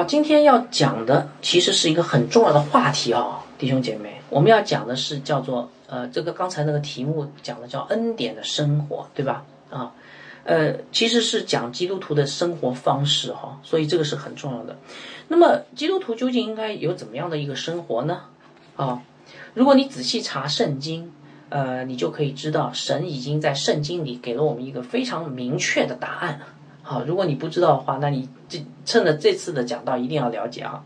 好，今天要讲的其实是一个很重要的话题啊，弟兄姐妹，我们要讲的是叫做呃，这个刚才那个题目讲的叫恩典的生活，对吧？啊，呃，其实是讲基督徒的生活方式哈，所以这个是很重要的。那么基督徒究竟应该有怎么样的一个生活呢？啊，如果你仔细查圣经，呃，你就可以知道神已经在圣经里给了我们一个非常明确的答案。好，如果你不知道的话，那你这趁着这次的讲到一定要了解啊。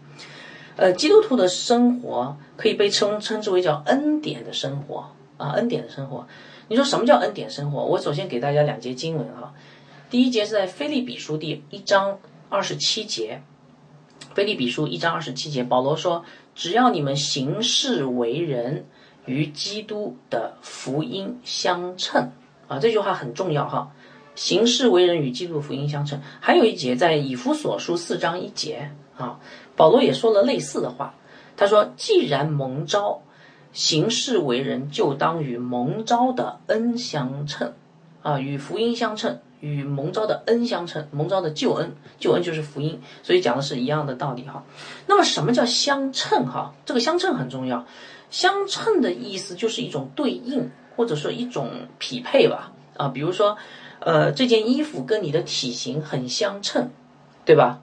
呃，基督徒的生活可以被称称之为叫恩典的生活啊，恩典的生活。你说什么叫恩典生活？我首先给大家两节经文哈。第一节是在菲利比书第一章二十七节，菲利比书一章二十七节，保罗说：“只要你们行事为人与基督的福音相称啊，这句话很重要哈。”行事为人与基督福音相称，还有一节在以弗所书四章一节啊，保罗也说了类似的话。他说：“既然蒙召，行事为人就当与蒙召的恩相称啊，与福音相称，与蒙召的恩相称。蒙召的救恩，救恩就是福音，所以讲的是一样的道理哈。那么什么叫相称哈？这个相称很重要。相称的意思就是一种对应，或者说一种匹配吧啊，比如说。呃，这件衣服跟你的体型很相称，对吧？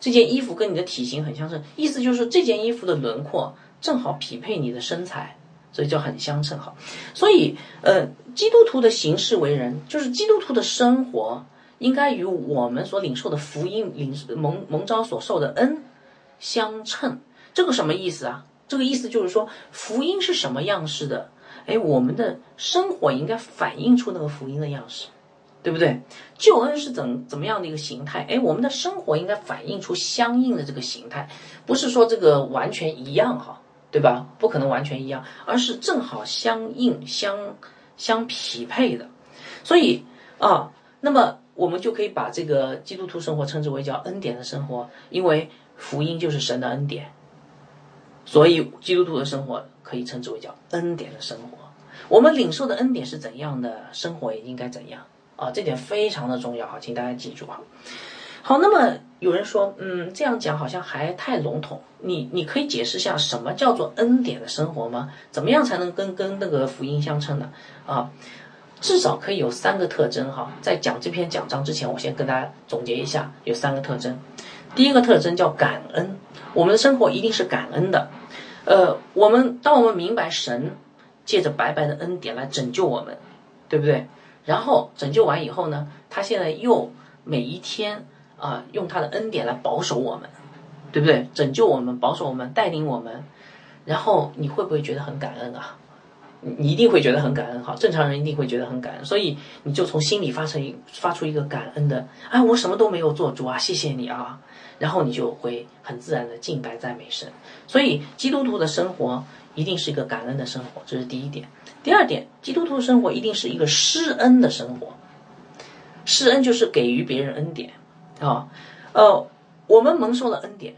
这件衣服跟你的体型很相称，意思就是这件衣服的轮廓正好匹配你的身材，所以就很相称哈。所以，呃，基督徒的行事为人，就是基督徒的生活，应该与我们所领受的福音、领蒙蒙召所受的恩相称。这个什么意思啊？这个意思就是说，福音是什么样式的？哎，我们的生活应该反映出那个福音的样式，对不对？救恩是怎怎么样的一个形态？哎，我们的生活应该反映出相应的这个形态，不是说这个完全一样哈，对吧？不可能完全一样，而是正好相应、相相匹配的。所以啊，那么我们就可以把这个基督徒生活称之为叫恩典的生活，因为福音就是神的恩典，所以基督徒的生活。可以称之为叫恩典的生活。我们领受的恩典是怎样的，生活也应该怎样啊！这点非常的重要哈，请大家记住哈。好，那么有人说，嗯，这样讲好像还太笼统。你你可以解释一下什么叫做恩典的生活吗？怎么样才能跟跟那个福音相称呢？啊，至少可以有三个特征哈。在讲这篇讲章之前，我先跟大家总结一下，有三个特征。第一个特征叫感恩，我们的生活一定是感恩的。呃，我们当我们明白神借着白白的恩典来拯救我们，对不对？然后拯救完以后呢，他现在又每一天啊，用他的恩典来保守我们，对不对？拯救我们，保守我们，带领我们。然后你会不会觉得很感恩啊？你一定会觉得很感恩，哈，正常人一定会觉得很感恩。所以你就从心里发成一发出一个感恩的，哎，我什么都没有做，主啊，谢谢你啊。然后你就会很自然的敬拜赞美神，所以基督徒的生活一定是一个感恩的生活，这是第一点。第二点，基督徒生活一定是一个施恩的生活。施恩就是给予别人恩典啊，呃，我们蒙受了恩典，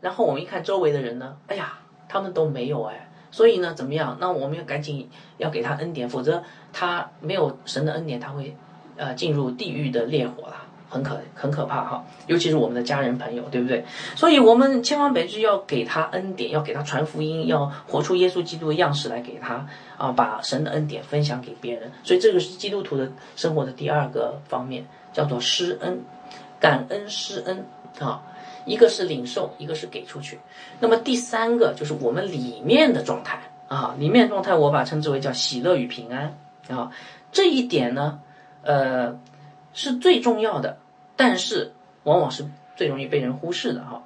然后我们一看周围的人呢，哎呀，他们都没有哎，所以呢，怎么样？那我们要赶紧要给他恩典，否则他没有神的恩典，他会呃进入地狱的烈火了。很可很可怕哈，尤其是我们的家人朋友，对不对？所以我们千方百计要给他恩典，要给他传福音，要活出耶稣基督的样式来给他啊，把神的恩典分享给别人。所以这个是基督徒的生活的第二个方面，叫做施恩、感恩、施恩啊。一个是领受，一个是给出去。那么第三个就是我们里面的状态啊，里面状态我把称之为叫喜乐与平安啊。这一点呢，呃，是最重要的。但是往往是最容易被人忽视的哈，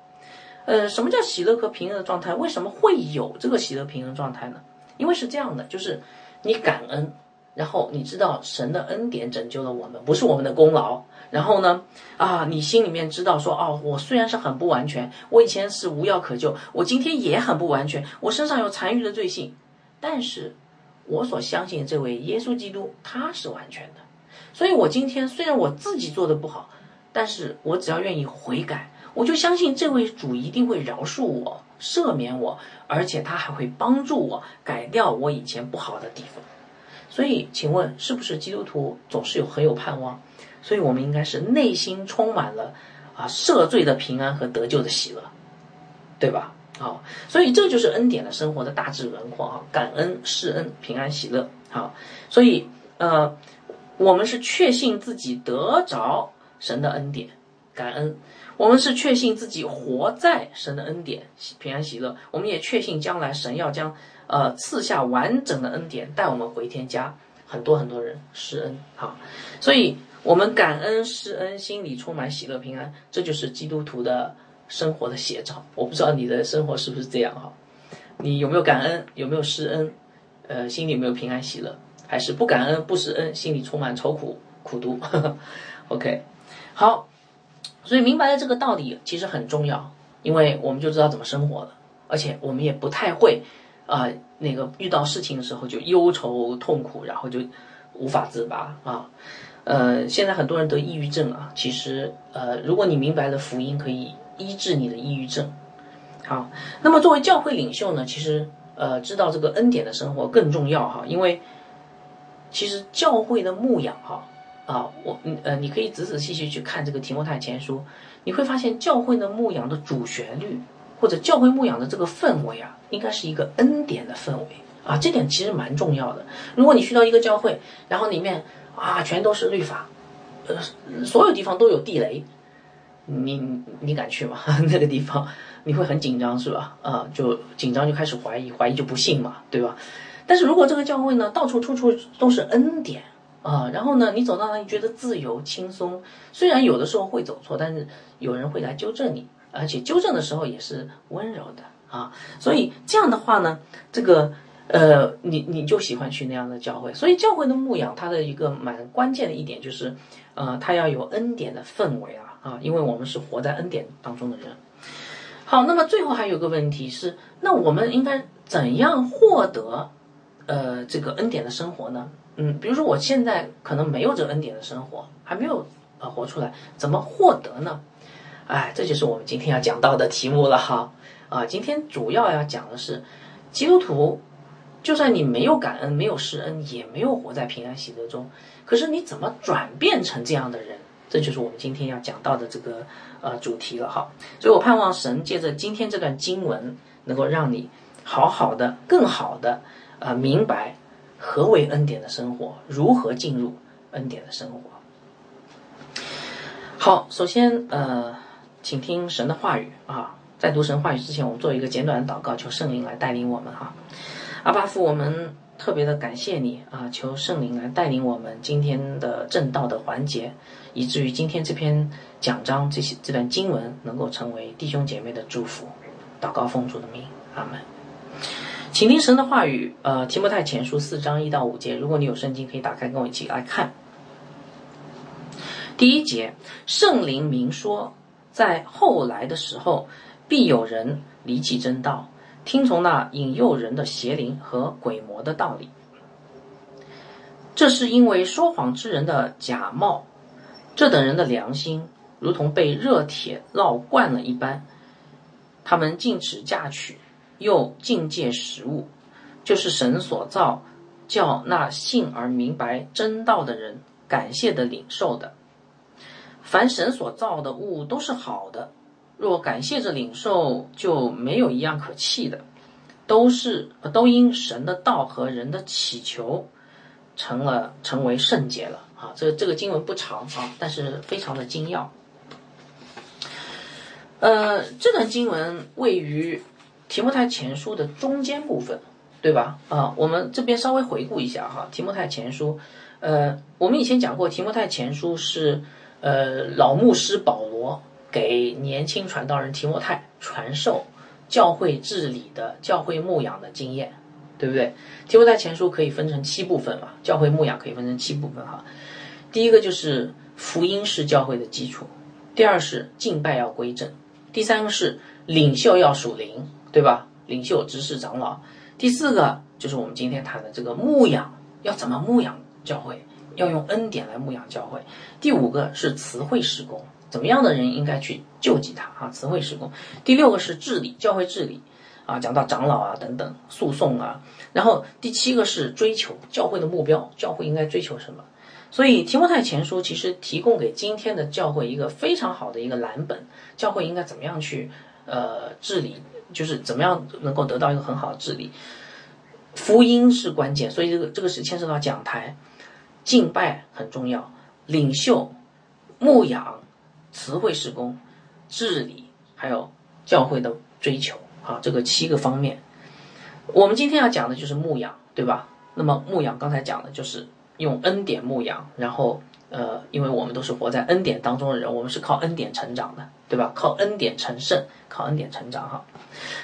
呃，什么叫喜乐和平安的状态？为什么会有这个喜乐平安状态呢？因为是这样的，就是你感恩，然后你知道神的恩典拯救了我们，不是我们的功劳。然后呢，啊，你心里面知道说，哦，我虽然是很不完全，我以前是无药可救，我今天也很不完全，我身上有残余的罪性，但是我所相信这位耶稣基督他是完全的，所以我今天虽然我自己做的不好。但是我只要愿意悔改，我就相信这位主一定会饶恕我、赦免我，而且他还会帮助我改掉我以前不好的地方。所以，请问是不是基督徒总是有很有盼望？所以我们应该是内心充满了啊赦罪的平安和得救的喜乐，对吧？好，所以这就是恩典的生活的大致轮廓哈，感恩、施恩、平安、喜乐。好，所以呃，我们是确信自己得着神的恩典，感恩；我们是确信自己活在神的恩典，平安喜乐。我们也确信将来神要将呃赐下完整的恩典，带我们回天家，很多很多人施恩。好，所以我们感恩施恩，心里充满喜乐平安，这就是基督徒的。生活的写照，我不知道你的生活是不是这样哈？你有没有感恩？有没有施恩？呃，心里有没有平安喜乐？还是不感恩不施恩，心里充满愁苦苦毒？OK，好，所以明白了这个道理其实很重要，因为我们就知道怎么生活了，而且我们也不太会啊，那个遇到事情的时候就忧愁痛苦，然后就无法自拔啊。呃，现在很多人得抑郁症啊，其实呃，如果你明白了福音，可以。医治你的抑郁症，好。那么作为教会领袖呢，其实呃，知道这个恩典的生活更重要哈，因为其实教会的牧养哈啊，我呃，你可以仔仔细细去看这个提摩太前书，你会发现教会的牧养的主旋律或者教会牧养的这个氛围啊，应该是一个恩典的氛围啊，这点其实蛮重要的。如果你去到一个教会，然后里面啊全都是律法，呃，所有地方都有地雷。你你敢去吗？那个地方你会很紧张是吧？啊，就紧张就开始怀疑，怀疑就不信嘛，对吧？但是如果这个教会呢，到处处处都是恩典啊，然后呢，你走到那里觉得自由轻松，虽然有的时候会走错，但是有人会来纠正你，而且纠正的时候也是温柔的啊，所以这样的话呢，这个呃，你你就喜欢去那样的教会。所以教会的牧养，它的一个蛮关键的一点就是，呃，它要有恩典的氛围啊。啊，因为我们是活在恩典当中的人。好，那么最后还有个问题是，那我们应该怎样获得呃这个恩典的生活呢？嗯，比如说我现在可能没有这个恩典的生活，还没有呃活出来，怎么获得呢？哎，这就是我们今天要讲到的题目了哈。啊，今天主要要讲的是，基督徒就算你没有感恩，没有施恩，也没有活在平安喜乐中，可是你怎么转变成这样的人？这就是我们今天要讲到的这个呃主题了哈，所以我盼望神借着今天这段经文，能够让你好好的、更好的呃明白何为恩典的生活，如何进入恩典的生活。好，首先呃，请听神的话语啊，在读神话语之前，我们做一个简短的祷告，求圣灵来带领我们哈。阿巴父，我们特别的感谢你啊，求圣灵来带领我们今天的正道的环节。以至于今天这篇讲章这些这段经文能够成为弟兄姐妹的祝福，祷告奉主的名，阿门。请听神的话语，呃，提摩太前书四章一到五节。如果你有圣经，可以打开跟我一起来看。第一节，圣灵明说，在后来的时候，必有人离弃真道，听从那引诱人的邪灵和鬼魔的道理。这是因为说谎之人的假冒。这等人的良心如同被热铁烙惯了一般，他们禁止嫁娶，又禁戒食物，就是神所造，叫那信而明白真道的人感谢的领受的。凡神所造的物都是好的，若感谢着领受，就没有一样可弃的，都是都因神的道和人的祈求，成了成为圣洁了。啊，这这个经文不长啊，但是非常的精要。呃，这段经文位于提摩太前书的中间部分，对吧？啊，我们这边稍微回顾一下哈，提摩太前书，呃，我们以前讲过，提摩太前书是呃老牧师保罗给年轻传道人提摩太传授教会治理的教会牧养的经验。对不对？提摩太前书可以分成七部分嘛？教会牧养可以分成七部分哈。第一个就是福音是教会的基础，第二是敬拜要归正，第三个是领袖要属灵，对吧？领袖、执事、长老。第四个就是我们今天谈的这个牧养，要怎么牧养教会？要用恩典来牧养教会。第五个是词汇施工，怎么样的人应该去救济他啊？词汇施工。第六个是治理，教会治理。啊，讲到长老啊等等诉讼啊，然后第七个是追求教会的目标，教会应该追求什么？所以提摩太前书其实提供给今天的教会一个非常好的一个蓝本，教会应该怎么样去呃治理，就是怎么样能够得到一个很好的治理。福音是关键，所以这个这个是牵涉到讲台、敬拜很重要，领袖、牧养、词汇施工、治理，还有教会的追求啊，这个七个方面。我们今天要讲的就是牧养，对吧？那么牧养刚才讲的就是用恩典牧养，然后呃，因为我们都是活在恩典当中的人，我们是靠恩典成长的，对吧？靠恩典成圣，靠恩典成长哈。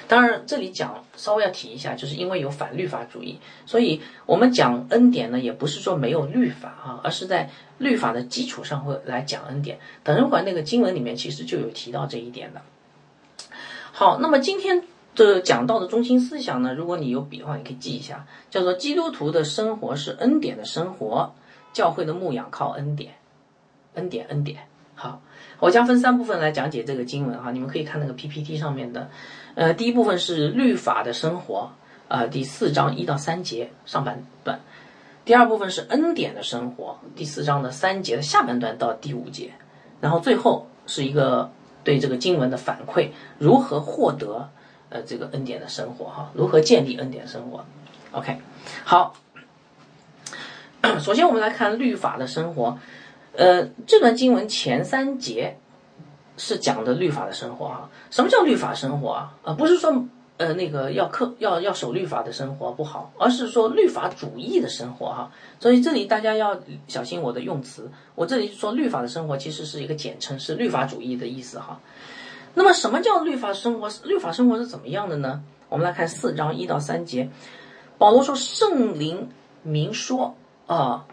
当然，这里讲稍微要提一下，就是因为有反律法主义，所以我们讲恩典呢，也不是说没有律法啊，而是在律法的基础上会来讲恩典。等一会儿那个经文里面其实就有提到这一点的。好，那么今天。这讲到的中心思想呢，如果你有笔的话，你可以记一下，叫做基督徒的生活是恩典的生活，教会的牧养靠恩典，恩典恩典。好，我将分三部分来讲解这个经文哈，你们可以看那个 PPT 上面的，呃，第一部分是律法的生活，啊，第四章一到三节上半段，第二部分是恩典的生活，第四章的三节的下半段到第五节，然后最后是一个对这个经文的反馈，如何获得。呃，这个恩典的生活哈，如何建立恩典生活？OK，好，首先我们来看律法的生活。呃，这段经文前三节是讲的律法的生活哈。什么叫律法生活啊？啊，不是说呃那个要克要要守律法的生活不好，而是说律法主义的生活哈。所以这里大家要小心我的用词。我这里说律法的生活其实是一个简称，是律法主义的意思哈。那么，什么叫律法生活？律法生活是怎么样的呢？我们来看四章一到三节，保罗说：“圣灵明说啊，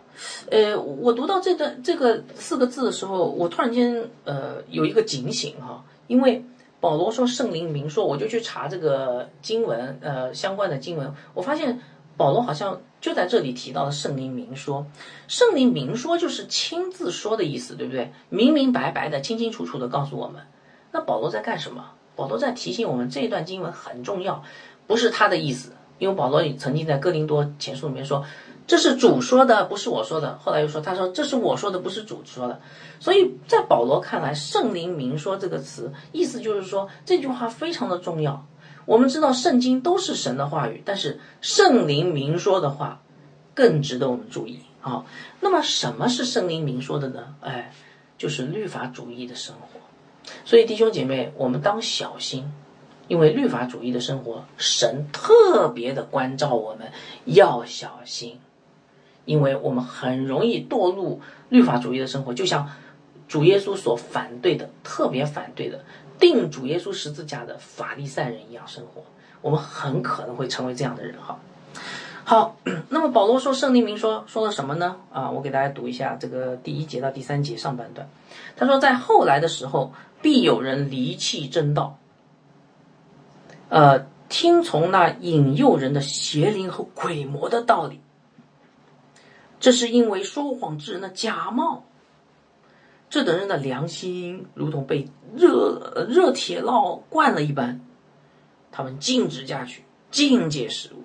呃我读到这段这个四个字的时候，我突然间呃有一个警醒哈，因为保罗说圣灵明说，我就去查这个经文呃相关的经文，我发现保罗好像就在这里提到了圣灵明说，圣灵明说就是亲自说的意思，对不对？明明白白的、清清楚楚的告诉我们。”那保罗在干什么？保罗在提醒我们这一段经文很重要，不是他的意思，因为保罗曾经在哥林多前书里面说，这是主说的，不是我说的。后来又说，他说这是我说的，不是主说的。所以在保罗看来，“圣灵明说”这个词，意思就是说这句话非常的重要。我们知道圣经都是神的话语，但是圣灵明说的话更值得我们注意啊。那么什么是圣灵明说的呢？哎，就是律法主义的生活。所以弟兄姐妹，我们当小心，因为律法主义的生活，神特别的关照我们要小心，因为我们很容易堕入律法主义的生活，就像主耶稣所反对的、特别反对的定主耶稣十字架的法利赛人一样生活，我们很可能会成为这样的人哈。好，那么保罗说圣灵明说说了什么呢？啊，我给大家读一下这个第一节到第三节上半段，他说在后来的时候。必有人离弃正道，呃，听从那引诱人的邪灵和鬼魔的道理。这是因为说谎之人的假冒，这等人的良心如同被热热铁烙惯了一般，他们禁止下去，禁戒食物。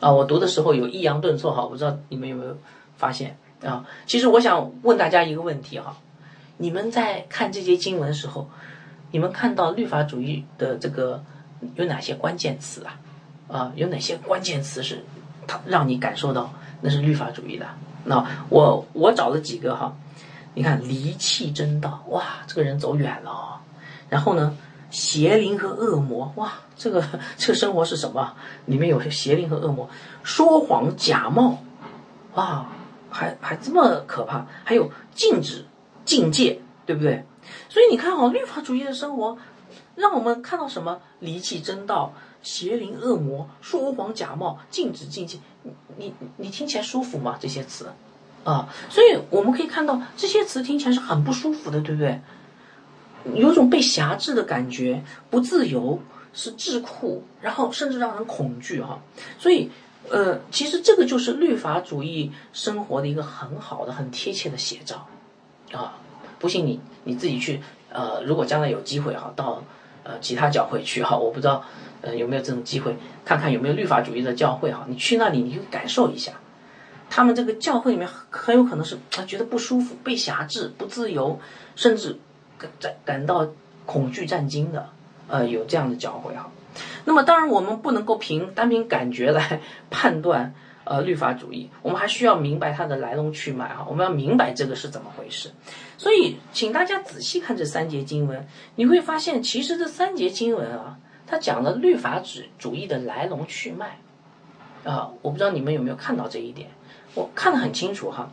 啊，我读的时候有抑扬顿挫哈，我不知道你们有没有发现啊？其实我想问大家一个问题哈。你们在看这些经文的时候，你们看到律法主义的这个有哪些关键词啊？啊，有哪些关键词是它让你感受到那是律法主义的？那我我找了几个哈，你看离弃真道，哇，这个人走远了。然后呢，邪灵和恶魔，哇，这个这个生活是什么？里面有邪灵和恶魔，说谎假冒，哇，还还这么可怕？还有禁止。境界，对不对？所以你看哦，律法主义的生活，让我们看到什么？离弃真道，邪灵恶魔，说谎假冒，禁止境界。你你听起来舒服吗？这些词，啊，所以我们可以看到这些词听起来是很不舒服的，对不对？有种被辖制的感觉，不自由，是智库，然后甚至让人恐惧哈。所以，呃，其实这个就是律法主义生活的一个很好的、很贴切的写照。啊，不信你你自己去，呃，如果将来有机会哈，到呃其他教会去哈，我不知道呃有没有这种机会，看看有没有律法主义的教会哈，你去那里你就感受一下，他们这个教会里面很有可能是啊觉得不舒服、被辖制、不自由，甚至感感到恐惧战惊的，呃，有这样的教会哈。那么当然，我们不能够凭单凭感觉来判断呃律法主义，我们还需要明白它的来龙去脉哈。我们要明白这个是怎么回事。所以，请大家仔细看这三节经文，你会发现，其实这三节经文啊，他讲了律法主主义的来龙去脉啊。我不知道你们有没有看到这一点，我看得很清楚哈。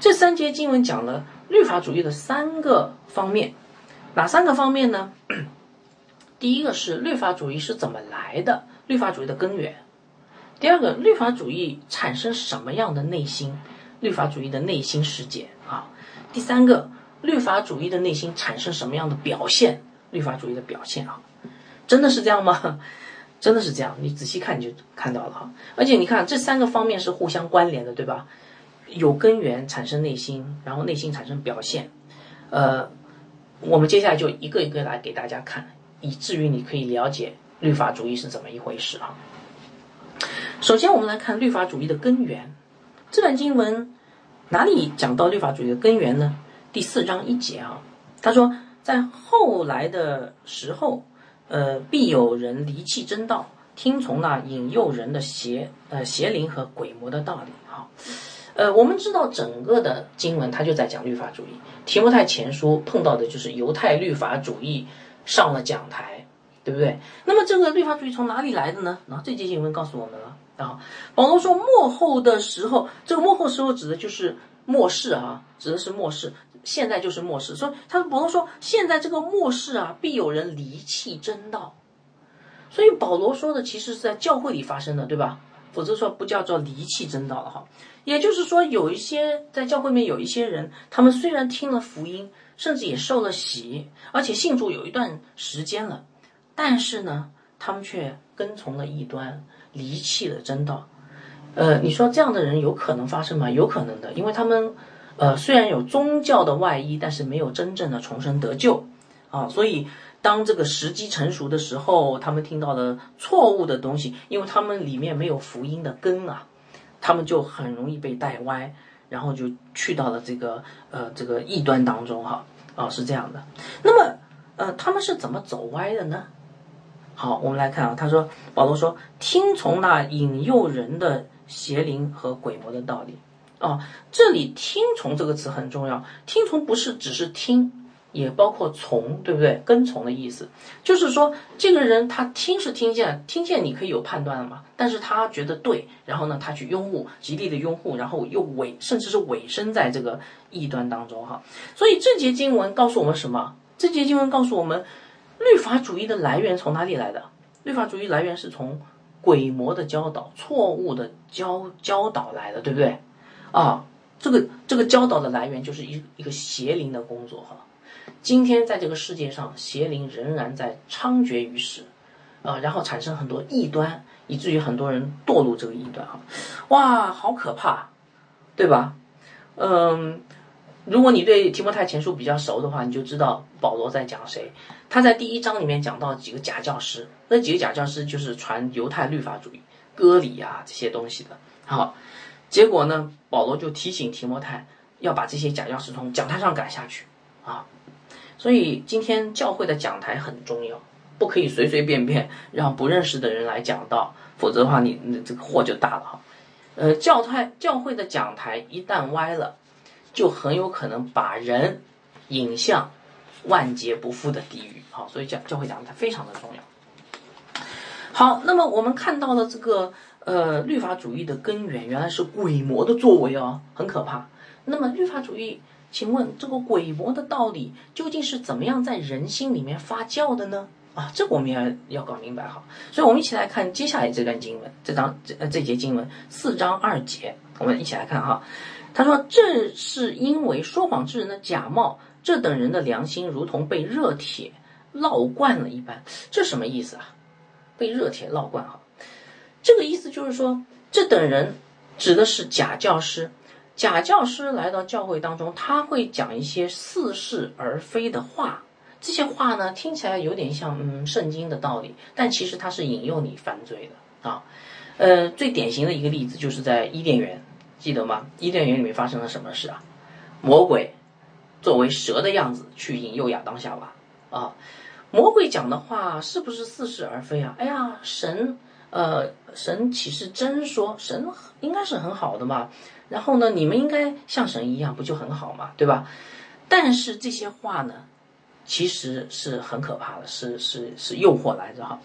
这三节经文讲了律法主义的三个方面，哪三个方面呢？第一个是律法主义是怎么来的，律法主义的根源；第二个，律法主义产生什么样的内心，律法主义的内心世界啊；第三个，律法主义的内心产生什么样的表现，律法主义的表现啊。真的是这样吗？真的是这样，你仔细看你就看到了哈。而且你看这三个方面是互相关联的，对吧？有根源产生内心，然后内心产生表现。呃，我们接下来就一个一个来给大家看。以至于你可以了解律法主义是怎么一回事啊。首先，我们来看律法主义的根源。这段经文哪里讲到律法主义的根源呢？第四章一节啊，他说，在后来的时候，呃，必有人离弃真道，听从那引诱人的邪呃邪灵和鬼魔的道理啊。呃，我们知道整个的经文，它就在讲律法主义。提摩太前书碰到的就是犹太律法主义。上了讲台，对不对？那么这个律法主义从哪里来的呢？那这节经文告诉我们了啊。保罗说末后的时候，这个末后时候指的就是末世啊，指的是末世。现在就是末世，所以他保罗说现在这个末世啊，必有人离弃真道。所以保罗说的其实是在教会里发生的，对吧？否则说不叫做离弃真道了哈。也就是说，有一些在教会里面有一些人，他们虽然听了福音。甚至也受了洗，而且信主有一段时间了，但是呢，他们却跟从了异端，离弃了真道。呃，你说这样的人有可能发生吗？有可能的，因为他们，呃，虽然有宗教的外衣，但是没有真正的重生得救啊。所以，当这个时机成熟的时候，他们听到了错误的东西，因为他们里面没有福音的根啊，他们就很容易被带歪。然后就去到了这个呃这个异端当中哈啊是这样的，那么呃他们是怎么走歪的呢？好，我们来看啊，他说保罗说听从那引诱人的邪灵和鬼魔的道理啊，这里听从这个词很重要，听从不是只是听。也包括从，对不对？跟从的意思，就是说这个人他听是听见，听见你可以有判断了嘛？但是他觉得对，然后呢，他去拥护，极力的拥护，然后又委，甚至是委身在这个异端当中哈。所以这节经文告诉我们什么？这节经文告诉我们，律法主义的来源从哪里来的？律法主义来源是从鬼魔的教导、错误的教教导来的，对不对？啊，这个这个教导的来源就是一一个邪灵的工作哈。今天在这个世界上，邪灵仍然在猖獗于世，啊，然后产生很多异端，以至于很多人堕入这个异端哈，哇，好可怕，对吧？嗯，如果你对提摩太前书比较熟的话，你就知道保罗在讲谁。他在第一章里面讲到几个假教师，那几个假教师就是传犹太律法主义、割礼啊这些东西的。好，结果呢，保罗就提醒提摩太要把这些假教师从讲台上赶下去啊。所以今天教会的讲台很重要，不可以随随便便让不认识的人来讲道，否则的话，你你这个祸就大了哈。呃，教台教会的讲台一旦歪了，就很有可能把人引向万劫不复的地狱。好，所以教教会讲台非常的重要。好，那么我们看到了这个呃律法主义的根源，原来是鬼魔的作为哦，很可怕。那么律法主义。请问这个鬼魔的道理究竟是怎么样在人心里面发酵的呢？啊，这个我们要要搞明白哈。所以，我们一起来看接下来这段经文，这章这这节经文四章二节，我们一起来看哈。他说：“这是因为说谎之人的假冒，这等人的良心如同被热铁烙惯了一般。”这什么意思啊？被热铁烙惯哈？这个意思就是说，这等人指的是假教师。假教师来到教会当中，他会讲一些似是而非的话。这些话呢，听起来有点像嗯圣经的道理，但其实他是引诱你犯罪的啊。呃，最典型的一个例子就是在伊甸园记得吗？伊甸园里面发生了什么事啊？魔鬼作为蛇的样子去引诱亚当夏娃啊。魔鬼讲的话是不是似是而非啊？哎呀，神呃，神岂是真说？神应该是很好的嘛。然后呢，你们应该像神一样，不就很好嘛，对吧？但是这些话呢？其实是很可怕的，是是是诱惑来着哈。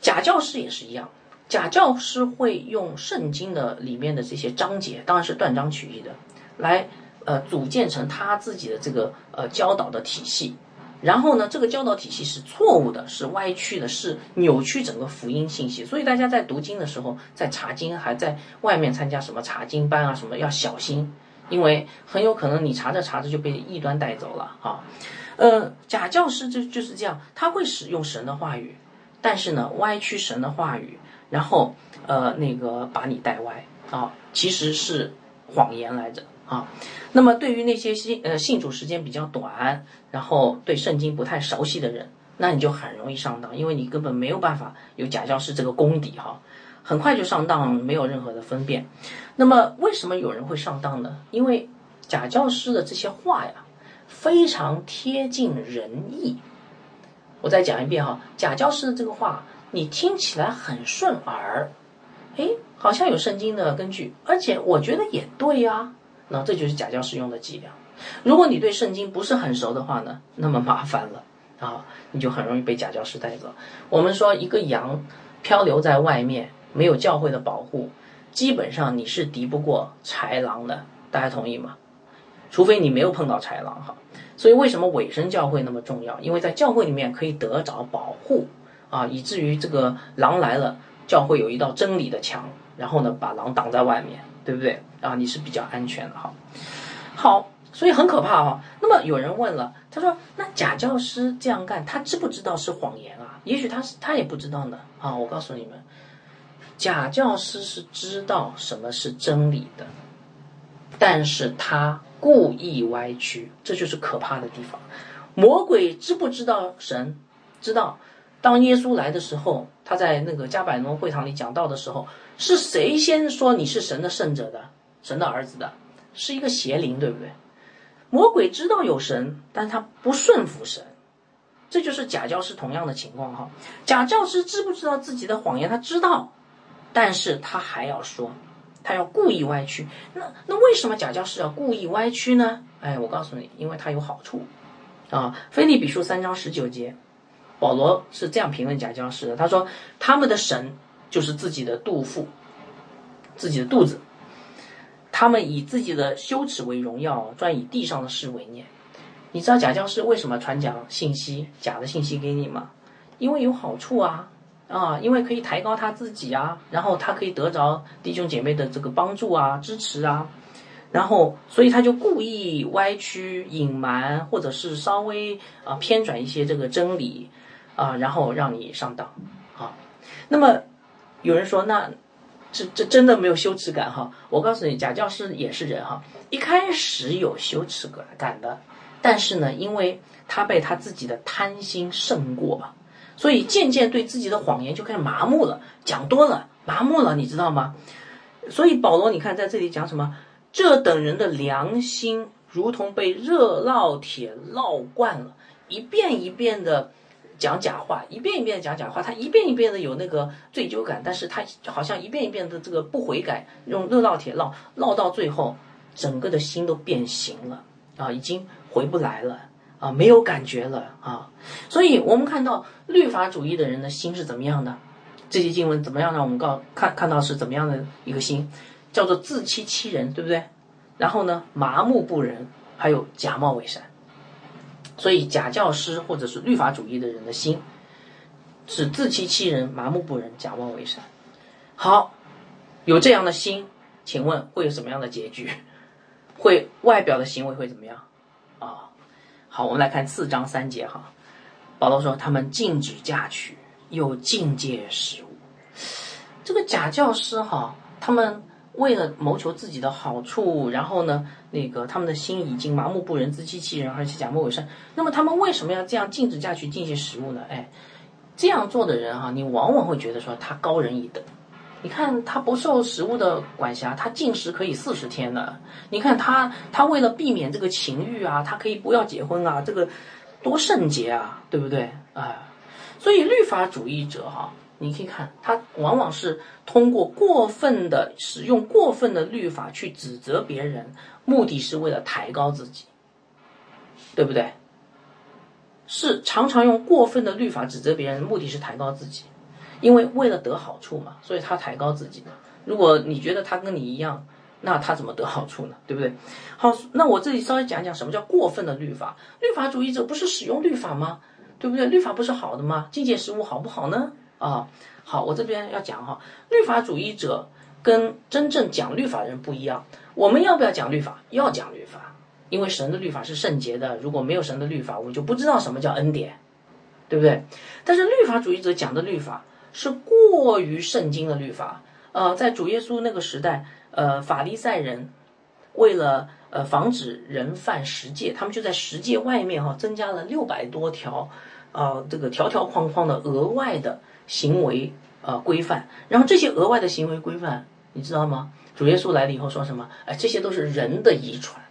假教师也是一样，假教师会用圣经的里面的这些章节，当然是断章取义的，来呃组建成他自己的这个呃教导的体系。然后呢，这个教导体系是错误的，是歪曲的，是扭曲整个福音信息。所以大家在读经的时候，在查经还在外面参加什么查经班啊什么，要小心，因为很有可能你查着查着就被异端带走了啊。呃，假教师就就是这样，他会使用神的话语，但是呢，歪曲神的话语，然后呃，那个把你带歪啊，其实是谎言来着啊。那么对于那些信呃信主时间比较短，然后对圣经不太熟悉的人，那你就很容易上当，因为你根本没有办法有假教师这个功底哈，很快就上当，没有任何的分辨。那么为什么有人会上当呢？因为假教师的这些话呀。非常贴近人意。我再讲一遍哈，假教师的这个话，你听起来很顺耳，哎，好像有圣经的根据，而且我觉得也对呀。那这就是假教师用的伎俩。如果你对圣经不是很熟的话呢，那么麻烦了啊，你就很容易被假教师带走。我们说一个羊漂流在外面，没有教会的保护，基本上你是敌不过豺狼的。大家同意吗？除非你没有碰到豺狼哈，所以为什么尾声教会那么重要？因为在教会里面可以得着保护啊，以至于这个狼来了，教会有一道真理的墙，然后呢把狼挡在外面，对不对啊？你是比较安全的哈。好，所以很可怕哈。那么有人问了，他说：“那假教师这样干，他知不知道是谎言啊？也许他是他也不知道呢。”啊，我告诉你们，假教师是知道什么是真理的，但是他。故意歪曲，这就是可怕的地方。魔鬼知不知道神？知道。当耶稣来的时候，他在那个加百农会堂里讲道的时候，是谁先说你是神的圣者的？神的儿子的，是一个邪灵，对不对？魔鬼知道有神，但他不顺服神，这就是假教师同样的情况哈。假教师知不知道自己的谎言？他知道，但是他还要说。他要故意歪曲，那那为什么假教师要故意歪曲呢？哎，我告诉你，因为他有好处，啊，《菲利比书》三章十九节，保罗是这样评论假教师的，他说他们的神就是自己的肚腹，自己的肚子，他们以自己的羞耻为荣耀，专以地上的事为念。你知道假教师为什么传讲信息、假的信息给你吗？因为有好处啊。啊，因为可以抬高他自己啊，然后他可以得着弟兄姐妹的这个帮助啊、支持啊，然后所以他就故意歪曲、隐瞒，或者是稍微啊偏转一些这个真理啊，然后让你上当啊。那么有人说，那这这真的没有羞耻感哈？我告诉你，假教师也是人哈，一开始有羞耻感的，但是呢，因为他被他自己的贪心胜过。所以渐渐对自己的谎言就开始麻木了，讲多了麻木了，你知道吗？所以保罗，你看在这里讲什么？这等人的良心如同被热烙铁烙惯了，一遍一遍的讲假话，一遍一遍的讲假话，他一遍一遍的有那个罪疚感，但是他好像一遍一遍的这个不悔改，用热烙铁烙烙到最后，整个的心都变形了啊，已经回不来了。啊，没有感觉了啊，所以我们看到律法主义的人的心是怎么样的？这些经文怎么样让我们告看看到是怎么样的一个心，叫做自欺欺人，对不对？然后呢，麻木不仁，还有假冒伪善。所以假教师或者是律法主义的人的心是自欺欺人、麻木不仁、假冒伪善。好，有这样的心，请问会有什么样的结局？会外表的行为会怎么样？啊？好，我们来看四章三节哈。保罗说，他们禁止嫁娶，又禁戒食物。这个假教师哈，他们为了谋求自己的好处，然后呢，那个他们的心已经麻木不仁、自欺欺人，而且假冒伪善。那么他们为什么要这样禁止嫁娶、禁戒食物呢？哎，这样做的人哈，你往往会觉得说他高人一等你看他不受食物的管辖，他禁食可以四十天呢。你看他，他为了避免这个情欲啊，他可以不要结婚啊，这个多圣洁啊，对不对？啊，所以律法主义者哈，你可以看他往往是通过过分的使用过分的律法去指责别人，目的是为了抬高自己，对不对？是常常用过分的律法指责别人，目的是抬高自己。因为为了得好处嘛，所以他抬高自己。如果你觉得他跟你一样，那他怎么得好处呢？对不对？好，那我这里稍微讲讲什么叫过分的律法。律法主义者不是使用律法吗？对不对？律法不是好的吗？境界食物好不好呢？啊，好，我这边要讲哈，律法主义者跟真正讲律法的人不一样。我们要不要讲律法？要讲律法，因为神的律法是圣洁的。如果没有神的律法，我们就不知道什么叫恩典，对不对？但是律法主义者讲的律法。是过于圣经的律法，呃，在主耶稣那个时代，呃，法利赛人为了呃防止人犯十诫，他们就在十诫外面哈增加了六百多条，啊，这个条条框框的额外的行为呃规范。然后这些额外的行为规范，你知道吗？主耶稣来了以后说什么？哎，这些都是人的遗传，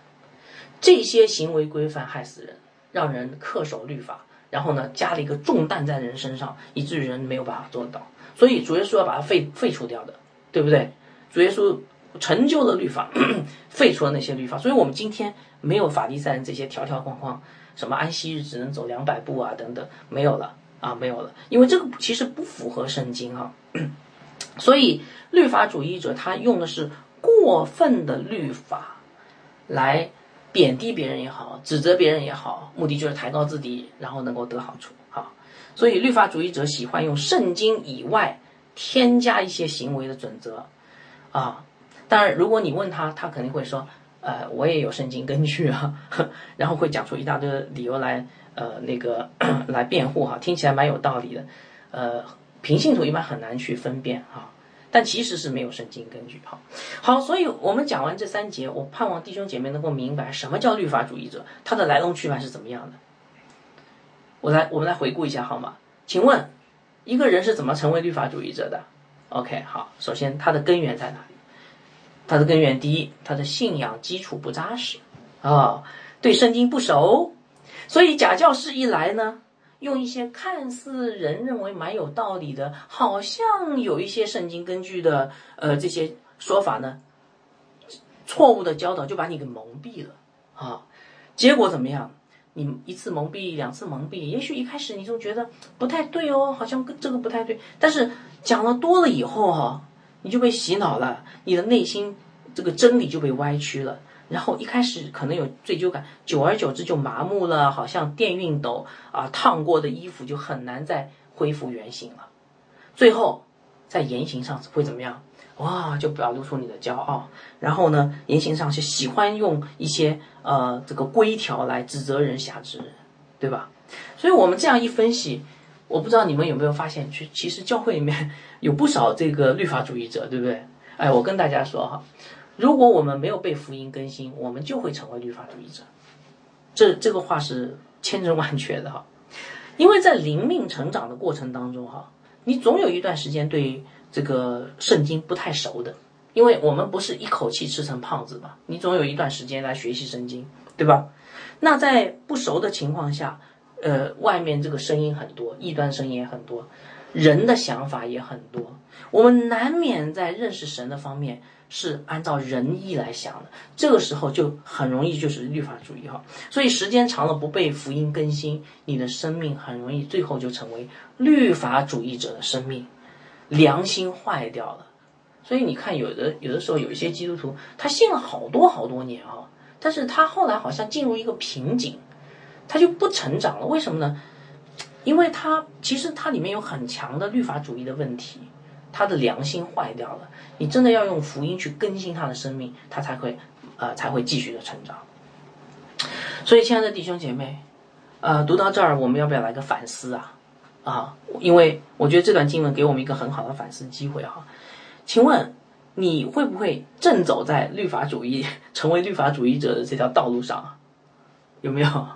这些行为规范害死人，让人恪守律法。然后呢，加了一个重担在人身上，以至于人没有办法做到。所以主耶稣要把它废废除掉的，对不对？主耶稣成就了律法，废除了那些律法。所以我们今天没有法利赛人这些条条框框，什么安息日只能走两百步啊等等，没有了啊，没有了。因为这个其实不符合圣经啊。所以律法主义者他用的是过分的律法来。贬低别人也好，指责别人也好，目的就是抬高自己，然后能够得好处。啊，所以律法主义者喜欢用圣经以外添加一些行为的准则，啊，当然，如果你问他，他肯定会说，呃，我也有圣经根据啊，然后会讲出一大堆理由来，呃，那个 来辩护哈，听起来蛮有道理的，呃，平信徒一般很难去分辨哈。但其实是没有圣经根据，好，好，所以我们讲完这三节，我盼望弟兄姐妹能够明白什么叫律法主义者，他的来龙去脉是怎么样的。我来，我们来回顾一下好吗？请问，一个人是怎么成为律法主义者的？OK，好，首先他的根源在哪里？他的根源，第一，他的信仰基础不扎实啊，对圣经不熟，所以假教师一来呢。用一些看似人认为蛮有道理的，好像有一些圣经根据的，呃，这些说法呢，错误的教导就把你给蒙蔽了啊。结果怎么样？你一次蒙蔽，两次蒙蔽，也许一开始你就觉得不太对哦，好像跟这个不太对。但是讲了多了以后哈，你就被洗脑了，你的内心这个真理就被歪曲了。然后一开始可能有罪疚感，久而久之就麻木了，好像电熨斗啊烫过的衣服就很难再恢复原形了。最后在言行上会怎么样？哇，就表露出你的骄傲。然后呢，言行上是喜欢用一些呃这个规条来指责人、辖制人，对吧？所以我们这样一分析，我不知道你们有没有发现，其其实教会里面 有不少这个律法主义者，对不对？哎，我跟大家说哈。如果我们没有被福音更新，我们就会成为律法主义者。这这个话是千真万确的哈，因为在灵命成长的过程当中哈，你总有一段时间对这个圣经不太熟的，因为我们不是一口气吃成胖子嘛，你总有一段时间来学习圣经，对吧？那在不熟的情况下，呃，外面这个声音很多，异端声音也很多，人的想法也很多，我们难免在认识神的方面。是按照仁义来想的，这个时候就很容易就是律法主义哈，所以时间长了不被福音更新，你的生命很容易最后就成为律法主义者的生命，良心坏掉了。所以你看，有的有的时候有一些基督徒，他信了好多好多年啊，但是他后来好像进入一个瓶颈，他就不成长了。为什么呢？因为他其实他里面有很强的律法主义的问题。他的良心坏掉了，你真的要用福音去更新他的生命，他才会，呃，才会继续的成长。所以，亲爱的弟兄姐妹，呃，读到这儿，我们要不要来个反思啊？啊，因为我觉得这段经文给我们一个很好的反思机会哈。请问你会不会正走在律法主义成为律法主义者的这条道路上？有没有？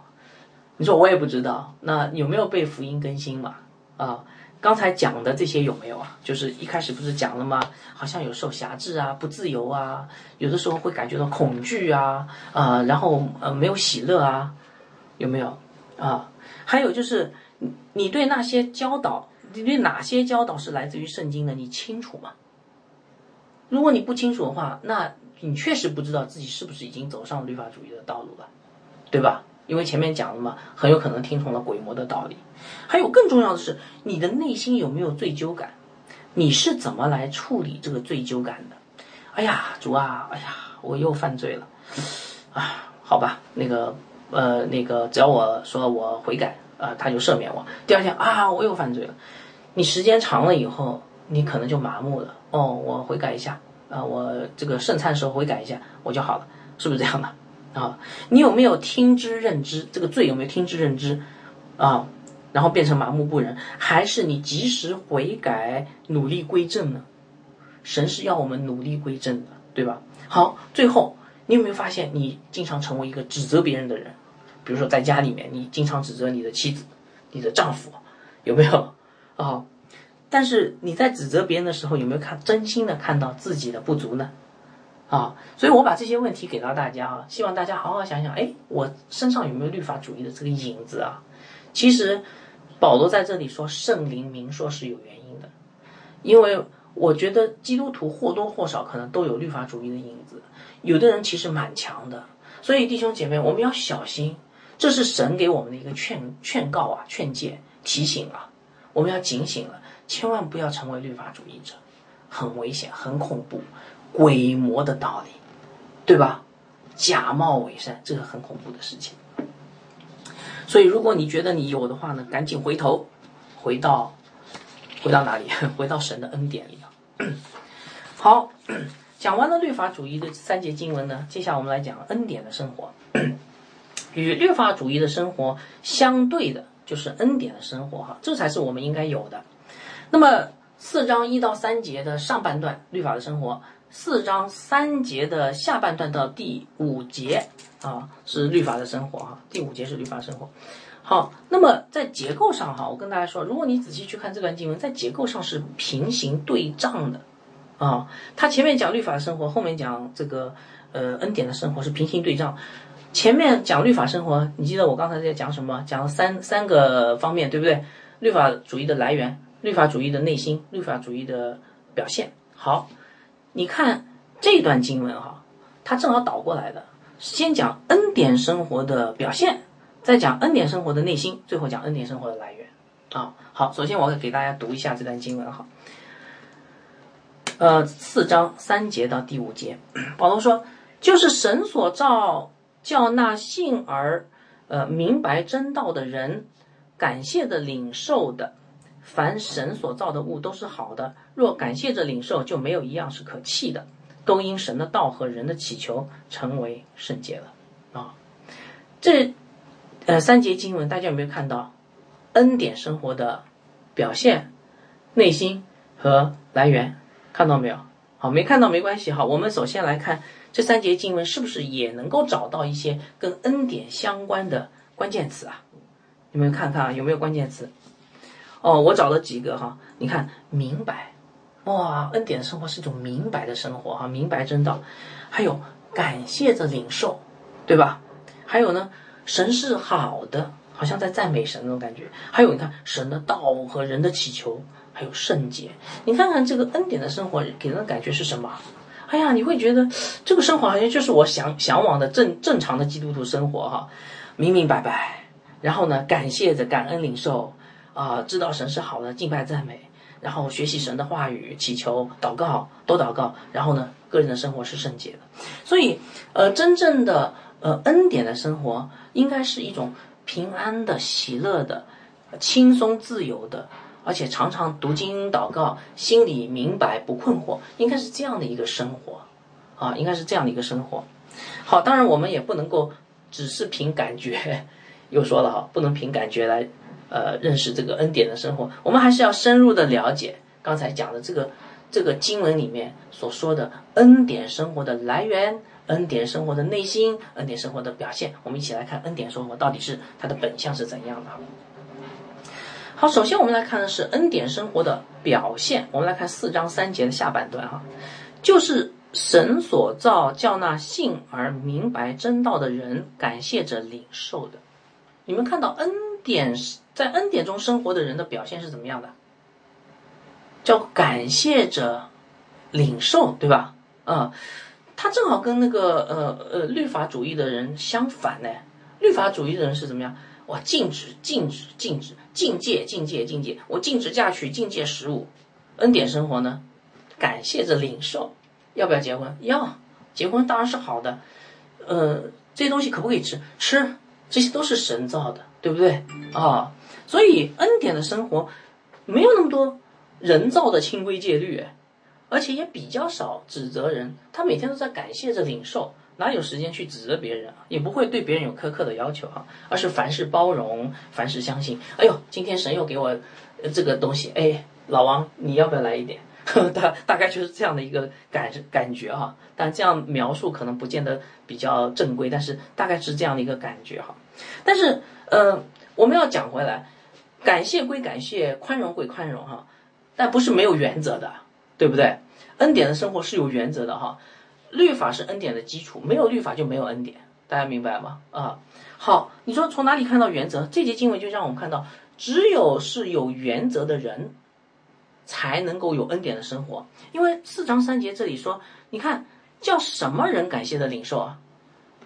你说我也不知道，那有没有被福音更新嘛？啊？刚才讲的这些有没有啊？就是一开始不是讲了吗？好像有受辖制啊，不自由啊，有的时候会感觉到恐惧啊，啊，然后呃没有喜乐啊，有没有啊？还有就是你对那些教导，你对哪些教导是来自于圣经的，你清楚吗？如果你不清楚的话，那你确实不知道自己是不是已经走上律法主义的道路了，对吧？因为前面讲了嘛，很有可能听从了鬼魔的道理。还有更重要的是，你的内心有没有罪疚感？你是怎么来处理这个罪疚感的？哎呀，主啊，哎呀，我又犯罪了，啊，好吧，那个，呃，那个，只要我说我悔改，啊，他就赦免我。第二天啊，我又犯罪了。你时间长了以后，你可能就麻木了。哦，我悔改一下，啊，我这个圣餐时候悔改一下，我就好了，是不是这样的？啊，你有没有听之任之？这个罪有没有听之任之？啊，然后变成麻木不仁，还是你及时悔改，努力归正呢？神是要我们努力归正的，对吧？好，最后你有没有发现，你经常成为一个指责别人的人？比如说在家里面，你经常指责你的妻子、你的丈夫，有没有？啊，但是你在指责别人的时候，有没有看真心的看到自己的不足呢？啊，所以我把这些问题给到大家啊，希望大家好好想想，哎，我身上有没有律法主义的这个影子啊？其实保罗在这里说圣灵明说是有原因的，因为我觉得基督徒或多或少可能都有律法主义的影子，有的人其实蛮强的，所以弟兄姐妹，我们要小心，这是神给我们的一个劝劝告啊、劝诫、提醒啊，我们要警醒了，千万不要成为律法主义者，很危险，很恐怖。鬼魔的道理，对吧？假冒伪善，这个很恐怖的事情。所以，如果你觉得你有的话呢，赶紧回头，回到，回到哪里？回到神的恩典里啊。好，讲完了律法主义的三节经文呢，接下来我们来讲恩典的生活。与律法主义的生活相对的，就是恩典的生活哈，这才是我们应该有的。那么，四章一到三节的上半段，律法的生活。四章三节的下半段到第五节啊，是律法的生活哈。第五节是律法生活。好，那么在结构上哈，我跟大家说，如果你仔细去看这段经文，在结构上是平行对仗的啊。它前面讲律法的生活，后面讲这个呃恩典的生活是平行对仗。前面讲律法生活，你记得我刚才在讲什么？讲了三三个方面，对不对？律法主义的来源，律法主义的内心，律法主义的表现。好。你看这段经文哈，它正好倒过来的，先讲恩典生活的表现，再讲恩典生活的内心，最后讲恩典生活的来源。啊，好，首先我给大家读一下这段经文哈，呃，四章三节到第五节，保罗说，就是神所造，叫那信而呃明白真道的人，感谢的领受的。凡神所造的物都是好的，若感谢着领受，就没有一样是可弃的，都因神的道和人的祈求成为圣洁了啊。这呃三节经文，大家有没有看到恩典生活的表现、内心和来源？看到没有？好，没看到没关系哈。我们首先来看这三节经文，是不是也能够找到一些跟恩典相关的关键词啊？你们看看啊？有没有关键词？哦，我找了几个哈，你看明白，哇，恩典的生活是一种明白的生活哈，明白真道，还有感谢着领受，对吧？还有呢，神是好的，好像在赞美神那种感觉。还有你看神的道和人的祈求，还有圣洁。你看看这个恩典的生活给人的感觉是什么？哎呀，你会觉得这个生活好像就是我想向往的正正常的基督徒生活哈，明明白白，然后呢，感谢着感恩领受。啊，知道神是好的，敬拜赞美，然后学习神的话语，祈求祷告，多祷告，然后呢，个人的生活是圣洁的。所以，呃，真正的呃恩典的生活，应该是一种平安的、喜乐的、轻松自由的，而且常常读经祷告，心里明白不困惑，应该是这样的一个生活，啊，应该是这样的一个生活。好，当然我们也不能够只是凭感觉，又说了哈，不能凭感觉来。呃，认识这个恩典的生活，我们还是要深入的了解刚才讲的这个这个经文里面所说的恩典生活的来源、恩典生活的内心、恩典生活的表现。我们一起来看恩典生活到底是它的本相是怎样的。好，首先我们来看的是恩典生活的表现。我们来看四章三节的下半段哈，就是神所造，叫那信而明白真道的人感谢着领受的。你们看到恩典在恩典中生活的人的表现是怎么样的？叫感谢着领受，对吧？啊，他正好跟那个呃呃律法主义的人相反呢。律法主义的人是怎么样？我，禁止禁止禁止禁戒禁戒禁戒，我禁止嫁娶，禁戒食物。恩典生活呢？感谢着领受，要不要结婚？要，结婚当然是好的。呃，这些东西可不可以吃？吃，这些都是神造的，对不对？啊，所以恩典的生活没有那么多人造的清规戒律，而且也比较少指责人。他每天都在感谢着领受。哪有时间去指责别人啊？也不会对别人有苛刻的要求哈，而是凡事包容，凡事相信。哎呦，今天神又给我这个东西，哎，老王，你要不要来一点？大大概就是这样的一个感感觉哈。但这样描述可能不见得比较正规，但是大概是这样的一个感觉哈。但是，呃，我们要讲回来，感谢归感谢，宽容归宽容哈，但不是没有原则的，对不对？恩典的生活是有原则的哈。律法是恩典的基础，没有律法就没有恩典，大家明白吗？啊，好，你说从哪里看到原则？这节经文就让我们看到，只有是有原则的人，才能够有恩典的生活。因为四章三节这里说，你看叫什么人感谢的领受啊？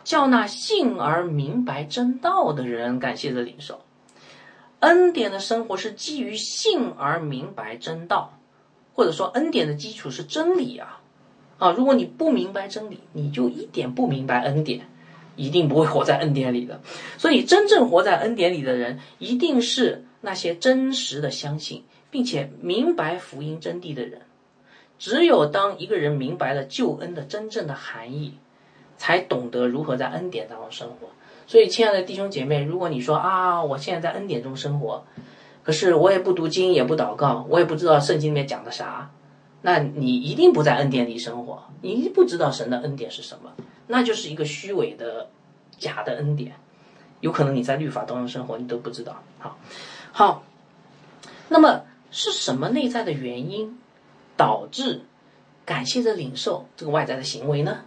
叫那信而明白真道的人感谢的领受。恩典的生活是基于信而明白真道，或者说恩典的基础是真理啊。啊，如果你不明白真理，你就一点不明白恩典，一定不会活在恩典里的。所以，真正活在恩典里的人，一定是那些真实的相信，并且明白福音真谛的人。只有当一个人明白了救恩的真正的含义，才懂得如何在恩典当中生活。所以，亲爱的弟兄姐妹，如果你说啊，我现在在恩典中生活，可是我也不读经，也不祷告，我也不知道圣经里面讲的啥。那你一定不在恩典里生活，你不知道神的恩典是什么，那就是一个虚伪的、假的恩典。有可能你在律法当中生活，你都不知道。好，好，那么是什么内在的原因导致感谢着领受这个外在的行为呢？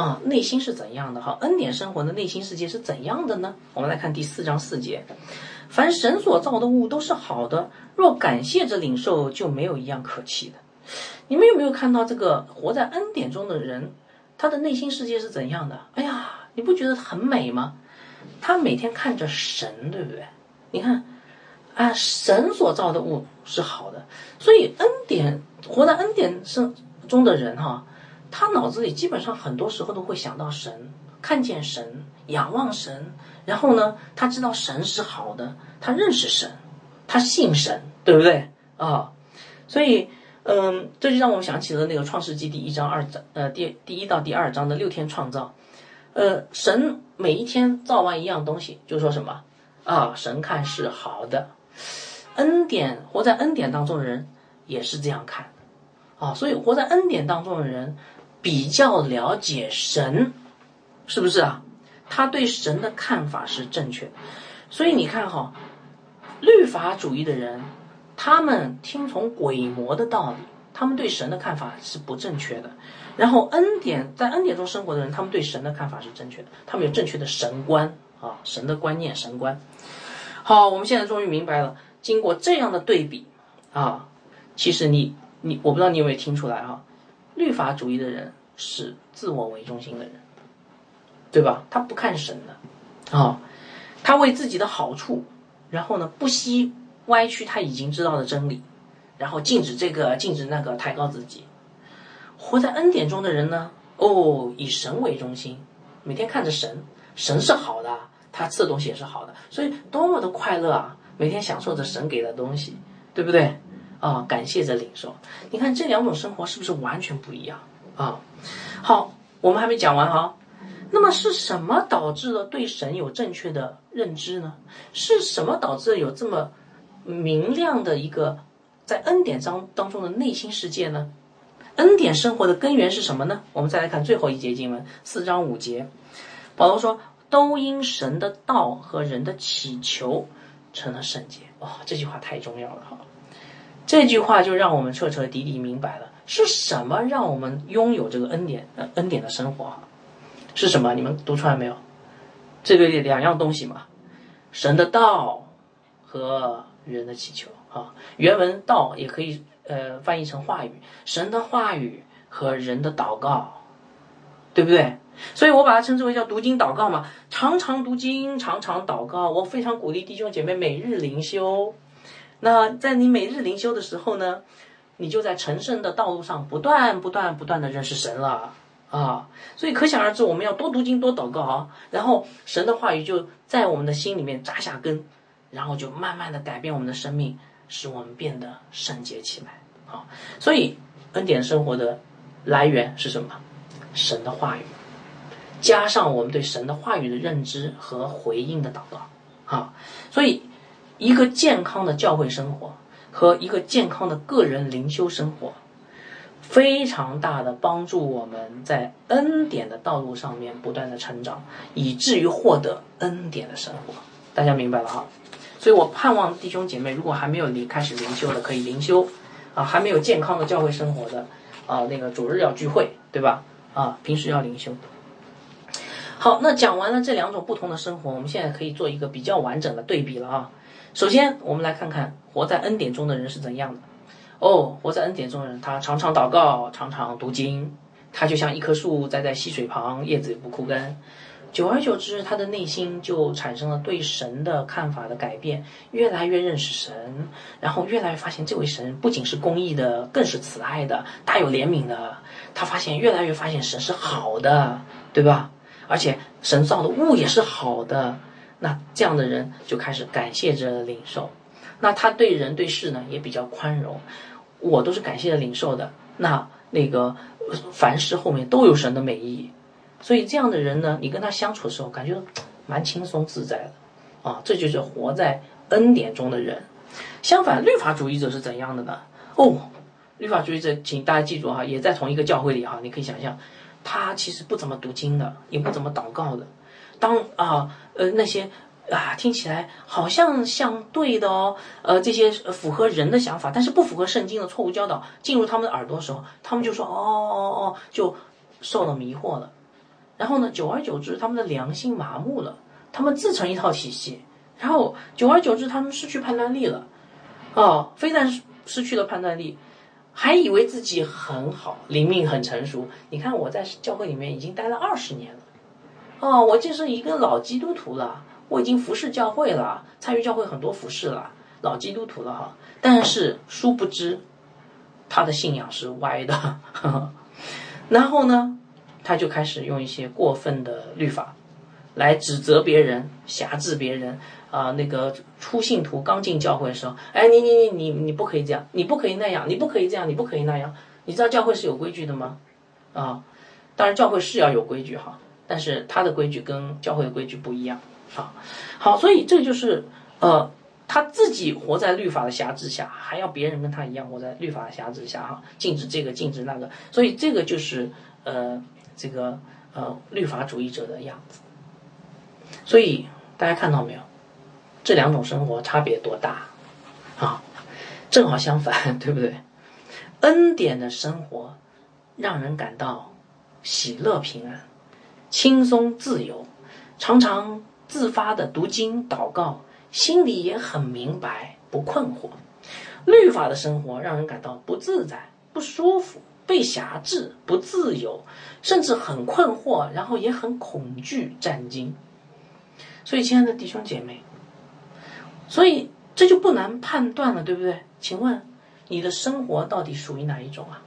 啊，内心是怎样的？哈，恩典生活的内心世界是怎样的呢？我们来看第四章四节：凡神所造的物都是好的，若感谢着领受，就没有一样可弃的。你们有没有看到这个活在恩典中的人，他的内心世界是怎样的？哎呀，你不觉得很美吗？他每天看着神，对不对？你看，啊，神所造的物是好的，所以恩典活在恩典生中的人哈，他脑子里基本上很多时候都会想到神，看见神，仰望神，然后呢，他知道神是好的，他认识神，他信神，对不对啊？所以。嗯，这就让我们想起了那个《创世纪》第一章、二章，呃，第第一到第二章的六天创造。呃，神每一天造完一样东西，就说什么啊？神看是好的。恩典活在恩典当中的人也是这样看啊，所以活在恩典当中的人比较了解神，是不是啊？他对神的看法是正确的。所以你看哈，律法主义的人。他们听从鬼魔的道理，他们对神的看法是不正确的。然后恩典在恩典中生活的人，他们对神的看法是正确的，他们有正确的神观啊，神的观念、神观。好，我们现在终于明白了。经过这样的对比啊，其实你你，我不知道你有没有听出来哈？律法主义的人是自我为中心的人，对吧？他不看神的啊，他为自己的好处，然后呢，不惜。歪曲他已经知道的真理，然后禁止这个，禁止那个，抬高自己。活在恩典中的人呢？哦，以神为中心，每天看着神，神是好的，他赐的东西也是好的，所以多么的快乐啊！每天享受着神给的东西，对不对？啊，感谢着领受。你看这两种生活是不是完全不一样啊？好，我们还没讲完哈。那么是什么导致了对神有正确的认知呢？是什么导致了有这么？明亮的一个在恩典当当中的内心世界呢？恩典生活的根源是什么呢？我们再来看最后一节经文，四章五节，保罗说：“都因神的道和人的祈求，成了圣洁。哇，这句话太重要了哈！这句话就让我们彻彻底底明白了是什么让我们拥有这个恩典呃恩典的生活？是什么？你们读出来没有？这个两样东西嘛，神的道和人的祈求啊。原文道也可以呃翻译成话语，神的话语和人的祷告，对不对？所以我把它称之为叫读经祷告嘛，常常读经，常常祷告。我非常鼓励弟兄姐妹每日灵修。那在你每日灵修的时候呢，你就在成圣的道路上不断、不断、不断的认识神了啊。所以可想而知，我们要多读经、多祷告啊。然后神的话语就在我们的心里面扎下根，然后就慢慢的改变我们的生命，使我们变得圣洁起来啊。所以恩典生活的来源是什么？神的话语。加上我们对神的话语的认知和回应的祷告，啊，所以一个健康的教会生活和一个健康的个人灵修生活，非常大的帮助我们在恩典的道路上面不断的成长，以至于获得恩典的生活。大家明白了哈？所以我盼望弟兄姐妹，如果还没有离开始灵修的，可以灵修啊；还没有健康的教会生活的，啊，那个主日要聚会，对吧？啊，平时要灵修。好，那讲完了这两种不同的生活，我们现在可以做一个比较完整的对比了啊。首先，我们来看看活在恩典中的人是怎样的。哦，活在恩典中的人，他常常祷告，常常读经，他就像一棵树栽在溪水旁，叶子也不枯干。久而久之，他的内心就产生了对神的看法的改变，越来越认识神，然后越来越发现这位神不仅是公义的，更是慈爱的，大有怜悯的。他发现越来越发现神是好的，对吧？而且神造的物也是好的，那这样的人就开始感谢着领受，那他对人对事呢也比较宽容，我都是感谢领受的，那那个凡事后面都有神的美意，所以这样的人呢，你跟他相处的时候感觉蛮轻松自在的，啊，这就是活在恩典中的人。相反，律法主义者是怎样的呢？哦，律法主义者，请大家记住哈，也在同一个教会里哈，你可以想象。他其实不怎么读经的，也不怎么祷告的。当啊呃那些啊听起来好像像对的哦，呃这些符合人的想法，但是不符合圣经的错误教导进入他们的耳朵的时候，他们就说哦哦哦，就受了迷惑了。然后呢，久而久之，他们的良心麻木了，他们自成一套体系。然后久而久之，他们失去判断力了。哦，非但失去了判断力。还以为自己很好，灵命很成熟。你看我在教会里面已经待了二十年了，哦，我就是一个老基督徒了，我已经服侍教会了，参与教会很多服侍了，老基督徒了哈。但是殊不知，他的信仰是歪的。然后呢，他就开始用一些过分的律法，来指责别人，辖制别人。啊，那个初信徒刚进教会的时候，哎，你你你你你不可以这样，你不可以那样，你不可以这样，你不可以那样。你知道教会是有规矩的吗？啊，当然教会是要有规矩哈，但是他的规矩跟教会的规矩不一样啊。好，所以这就是呃，他自己活在律法的辖制下，还要别人跟他一样活在律法的辖制下哈，禁止这个，禁止那个，所以这个就是呃，这个呃律法主义者的样子。所以大家看到没有？这两种生活差别多大啊？正好相反，对不对？恩典的生活让人感到喜乐平安、轻松自由，常常自发的读经祷告，心里也很明白，不困惑。律法的生活让人感到不自在、不舒服、被辖制、不自由，甚至很困惑，然后也很恐惧、战惊。所以，亲爱的弟兄姐妹。所以这就不难判断了，对不对？请问你的生活到底属于哪一种啊？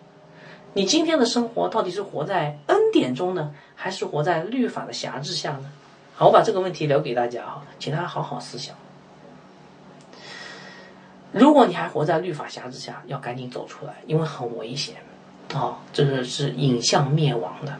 你今天的生活到底是活在恩典中呢，还是活在律法的辖制下呢？好，我把这个问题留给大家哈，请大家好好思想。如果你还活在律法辖制下，要赶紧走出来，因为很危险啊，这个是引向灭亡的。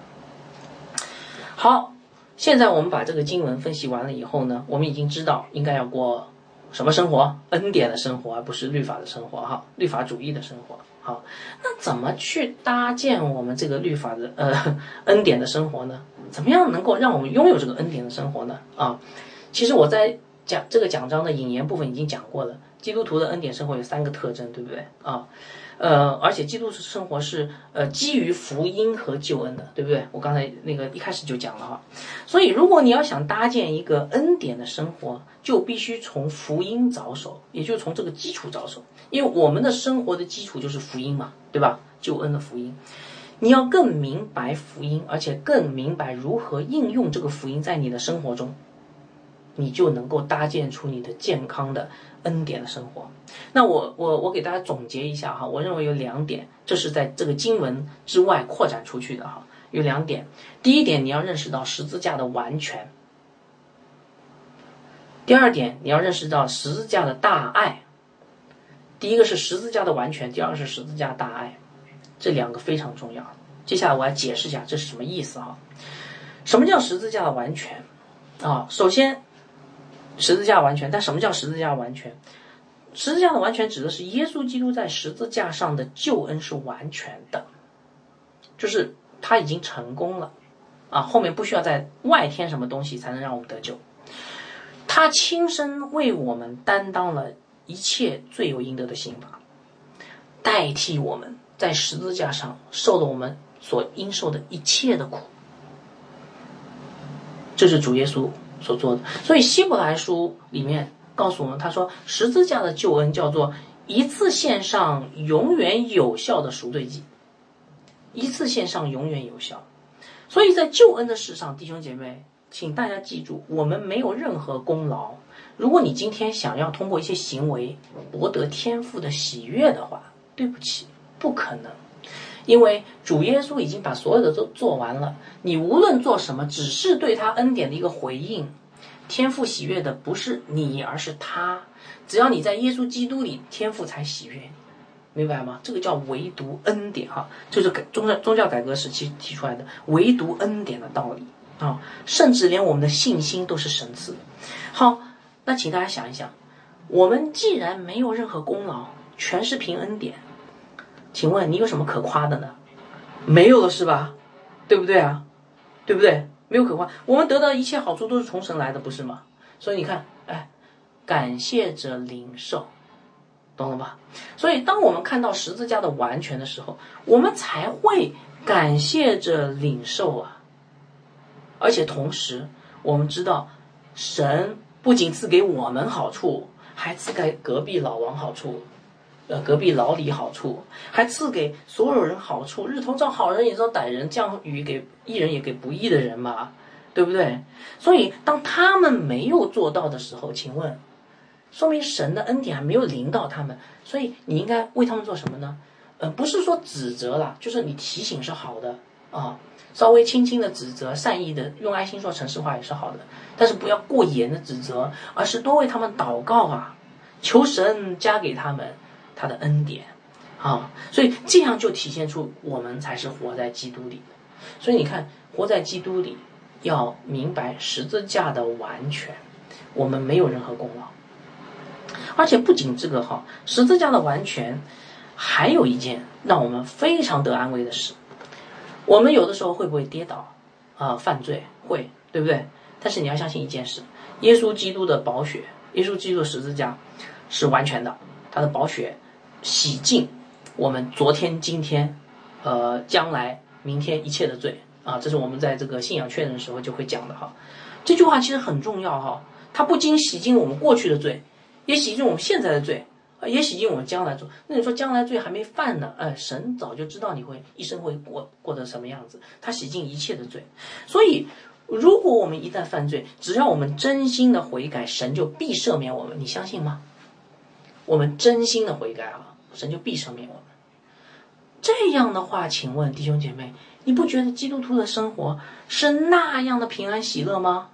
好，现在我们把这个经文分析完了以后呢，我们已经知道应该要过。什么生活？恩典的生活，而不是律法的生活，哈，律法主义的生活。好，那怎么去搭建我们这个律法的呃 恩典的生活呢？怎么样能够让我们拥有这个恩典的生活呢？啊，其实我在讲这个讲章的引言部分已经讲过了。基督徒的恩典生活有三个特征，对不对啊？呃，而且基督生活是呃基于福音和救恩的，对不对？我刚才那个一开始就讲了哈。所以，如果你要想搭建一个恩典的生活，就必须从福音着手，也就从这个基础着手。因为我们的生活的基础就是福音嘛，对吧？救恩的福音，你要更明白福音，而且更明白如何应用这个福音在你的生活中。你就能够搭建出你的健康的恩典的生活。那我我我给大家总结一下哈，我认为有两点，这是在这个经文之外扩展出去的哈。有两点，第一点你要认识到十字架的完全；第二点你要认识到十字架的大爱。第一个是十字架的完全，第二个是十字架大爱，这两个非常重要。接下来我来解释一下这是什么意思哈。什么叫十字架的完全啊？首先。十字架完全，但什么叫十字架完全？十字架的完全指的是耶稣基督在十字架上的救恩是完全的，就是他已经成功了啊，后面不需要再外添什么东西才能让我们得救。他亲身为我们担当了一切罪有应得的刑罚，代替我们在十字架上受了我们所应受的一切的苦，这是主耶稣。所做的，所以希伯来书里面告诉我们，他说十字架的救恩叫做一次线上永远有效的赎罪祭，一次线上永远有效。所以在救恩的事上，弟兄姐妹，请大家记住，我们没有任何功劳。如果你今天想要通过一些行为博得天赋的喜悦的话，对不起，不可能。因为主耶稣已经把所有的都做完了，你无论做什么，只是对他恩典的一个回应。天赋喜悦的不是你，而是他。只要你在耶稣基督里，天赋才喜悦，明白吗？这个叫唯独恩典哈，就是宗教宗教改革时期提出来的唯独恩典的道理啊。甚至连我们的信心都是神赐。好，那请大家想一想，我们既然没有任何功劳，全是凭恩典。请问你有什么可夸的呢？没有了是吧？对不对啊？对不对？没有可夸。我们得到一切好处都是从神来的，不是吗？所以你看，哎，感谢着领受，懂了吧？所以当我们看到十字架的完全的时候，我们才会感谢着领受啊。而且同时，我们知道，神不仅赐给我们好处，还赐给隔壁老王好处。呃，隔壁老李好处，还赐给所有人好处。日头照好人也照歹人，降雨给义人也给不义的人嘛，对不对？所以当他们没有做到的时候，请问，说明神的恩典还没有临到他们。所以你应该为他们做什么呢？呃，不是说指责了，就是你提醒是好的啊，稍微轻轻的指责，善意的用爱心说城市话也是好的，但是不要过严的指责，而是多为他们祷告啊，求神加给他们。他的恩典，啊，所以这样就体现出我们才是活在基督里的。所以你看，活在基督里，要明白十字架的完全，我们没有任何功劳。而且不仅这个哈，十字架的完全，还有一件让我们非常得安慰的事：我们有的时候会不会跌倒啊？犯罪会，对不对？但是你要相信一件事：耶稣基督的宝血，耶稣基督的十字架是完全的，他的宝血。洗净我们昨天、今天、呃将来、明天一切的罪啊！这是我们在这个信仰确认的时候就会讲的哈。这句话其实很重要哈，它不仅洗净我们过去的罪，也洗净我们现在的罪，也洗净我们将来罪。那你说将来罪还没犯呢？哎，神早就知道你会一生会过过得什么样子，他洗净一切的罪。所以，如果我们一旦犯罪，只要我们真心的悔改，神就必赦免我们。你相信吗？我们真心的悔改啊！神就必赦免我们。这样的话，请问弟兄姐妹，你不觉得基督徒的生活是那样的平安喜乐吗？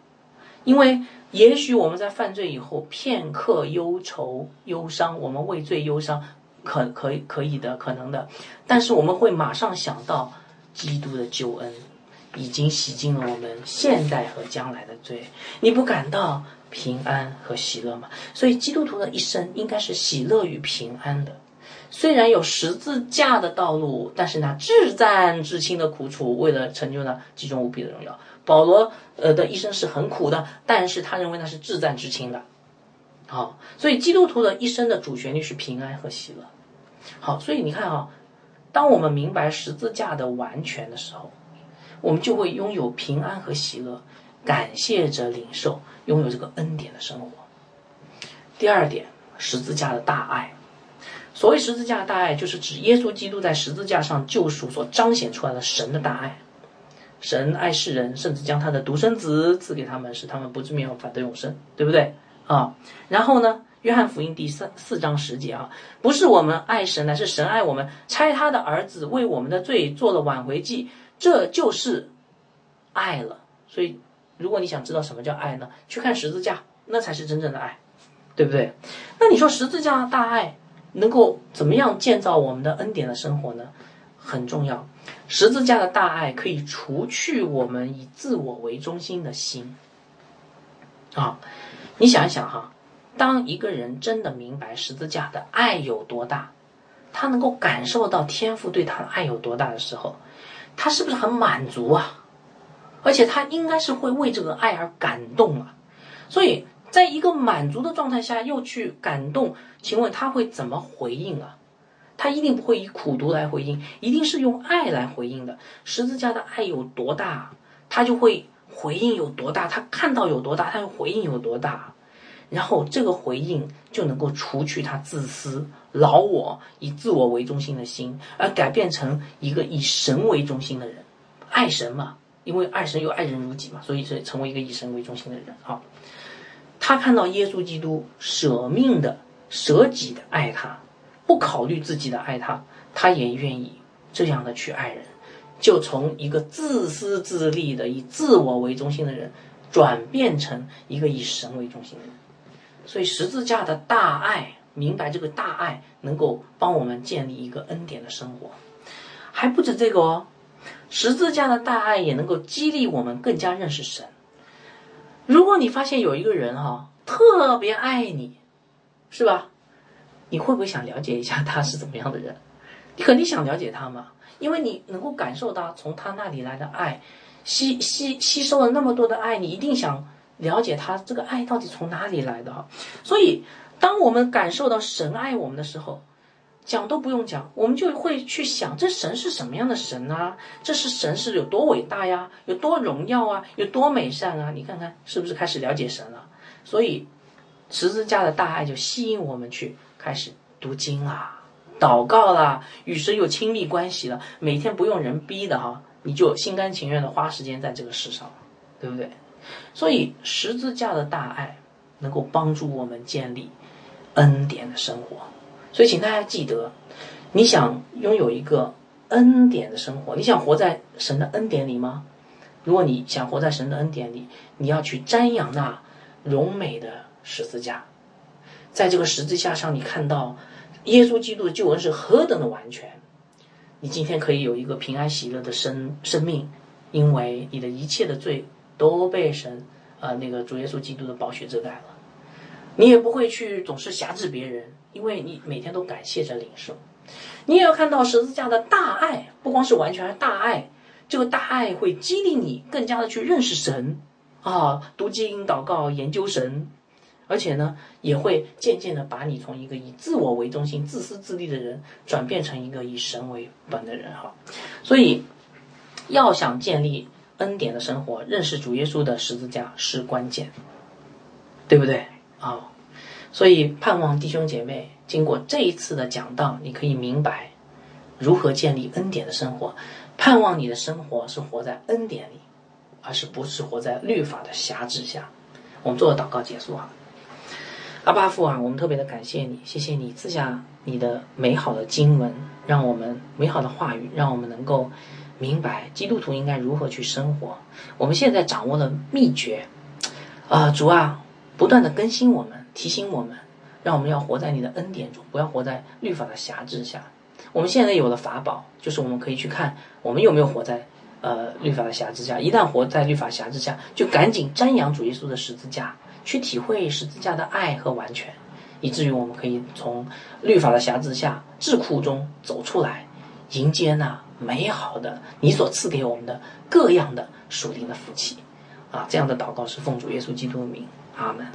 因为也许我们在犯罪以后片刻忧愁忧伤，我们畏罪忧伤，可可以可以的，可能的。但是我们会马上想到基督的救恩已经洗净了我们现代和将来的罪，你不感到平安和喜乐吗？所以基督徒的一生应该是喜乐与平安的。虽然有十字架的道路，但是呢，至赞至亲的苦楚，为了成就呢极重无比的荣耀。保罗呃的一生是很苦的，但是他认为那是至赞至亲的好，所以基督徒的一生的主旋律是平安和喜乐。好，所以你看啊，当我们明白十字架的完全的时候，我们就会拥有平安和喜乐，感谢着领受，拥有这个恩典的生活。第二点，十字架的大爱。所谓十字架大爱，就是指耶稣基督在十字架上救赎所彰显出来的神的大爱。神爱世人，甚至将他的独生子赐给他们，使他们不至灭亡，反得永生，对不对啊？然后呢，约翰福音第三四章十节啊，不是我们爱神，乃是神爱我们，差他的儿子为我们的罪做了挽回祭，这就是爱了。所以，如果你想知道什么叫爱呢，去看十字架，那才是真正的爱，对不对？那你说十字架大爱？能够怎么样建造我们的恩典的生活呢？很重要。十字架的大爱可以除去我们以自我为中心的心。啊，你想一想哈，当一个人真的明白十字架的爱有多大，他能够感受到天父对他的爱有多大的时候，他是不是很满足啊？而且他应该是会为这个爱而感动啊。所以。在一个满足的状态下，又去感动，请问他会怎么回应啊？他一定不会以苦读来回应，一定是用爱来回应的。十字架的爱有多大，他就会回应有多大。他看到有多大，他就回应有多大。然后这个回应就能够除去他自私、老我、以自我为中心的心，而改变成一个以神为中心的人。爱神嘛，因为爱神又爱人如己嘛，所以是成为一个以神为中心的人啊。他看到耶稣基督舍命的、舍己的爱他，不考虑自己的爱他，他也愿意这样的去爱人，就从一个自私自利的、以自我为中心的人，转变成一个以神为中心的人。所以十字架的大爱，明白这个大爱能够帮我们建立一个恩典的生活，还不止这个哦，十字架的大爱也能够激励我们更加认识神。如果你发现有一个人哈特别爱你，是吧？你会不会想了解一下他是怎么样的人？你肯定想了解他嘛，因为你能够感受到从他那里来的爱，吸吸吸收了那么多的爱，你一定想了解他这个爱到底从哪里来的哈。所以，当我们感受到神爱我们的时候，讲都不用讲，我们就会去想，这神是什么样的神啊？这是神是有多伟大呀？有多荣耀啊？有多美善啊？你看看是不是开始了解神了？所以十字架的大爱就吸引我们去开始读经啦、祷告啦，与神有亲密关系了。每天不用人逼的哈，你就心甘情愿的花时间在这个世上，对不对？所以十字架的大爱能够帮助我们建立恩典的生活。所以，请大家记得，你想拥有一个恩典的生活，你想活在神的恩典里吗？如果你想活在神的恩典里，你要去瞻仰那荣美的十字架，在这个十字架上，你看到耶稣基督的救恩是何等的完全。你今天可以有一个平安喜乐的生生命，因为你的一切的罪都被神呃那个主耶稣基督的宝血遮盖了，你也不会去总是辖制别人。因为你每天都感谢着领受，你也要看到十字架的大爱，不光是完全大爱，这个大爱会激励你更加的去认识神啊，读经、祷告、研究神，而且呢，也会渐渐的把你从一个以自我为中心、自私自利的人，转变成一个以神为本的人哈。所以，要想建立恩典的生活，认识主耶稣的十字架是关键，对不对啊？所以，盼望弟兄姐妹经过这一次的讲道，你可以明白如何建立恩典的生活。盼望你的生活是活在恩典里，而是不是活在律法的辖制下。我们做个祷告结束啊，阿巴父啊，我们特别的感谢你，谢谢你赐下你的美好的经文，让我们美好的话语，让我们能够明白基督徒应该如何去生活。我们现在掌握了秘诀，啊，主啊，不断的更新我们。提醒我们，让我们要活在你的恩典中，不要活在律法的辖制下。我们现在有了法宝，就是我们可以去看我们有没有活在呃律法的辖制下。一旦活在律法辖制下，就赶紧瞻仰主耶稣的十字架，去体会十字架的爱和完全，以至于我们可以从律法的辖制下智库中走出来，迎接那美好的你所赐给我们的各样的属灵的福气。啊，这样的祷告是奉主耶稣基督的名，阿门。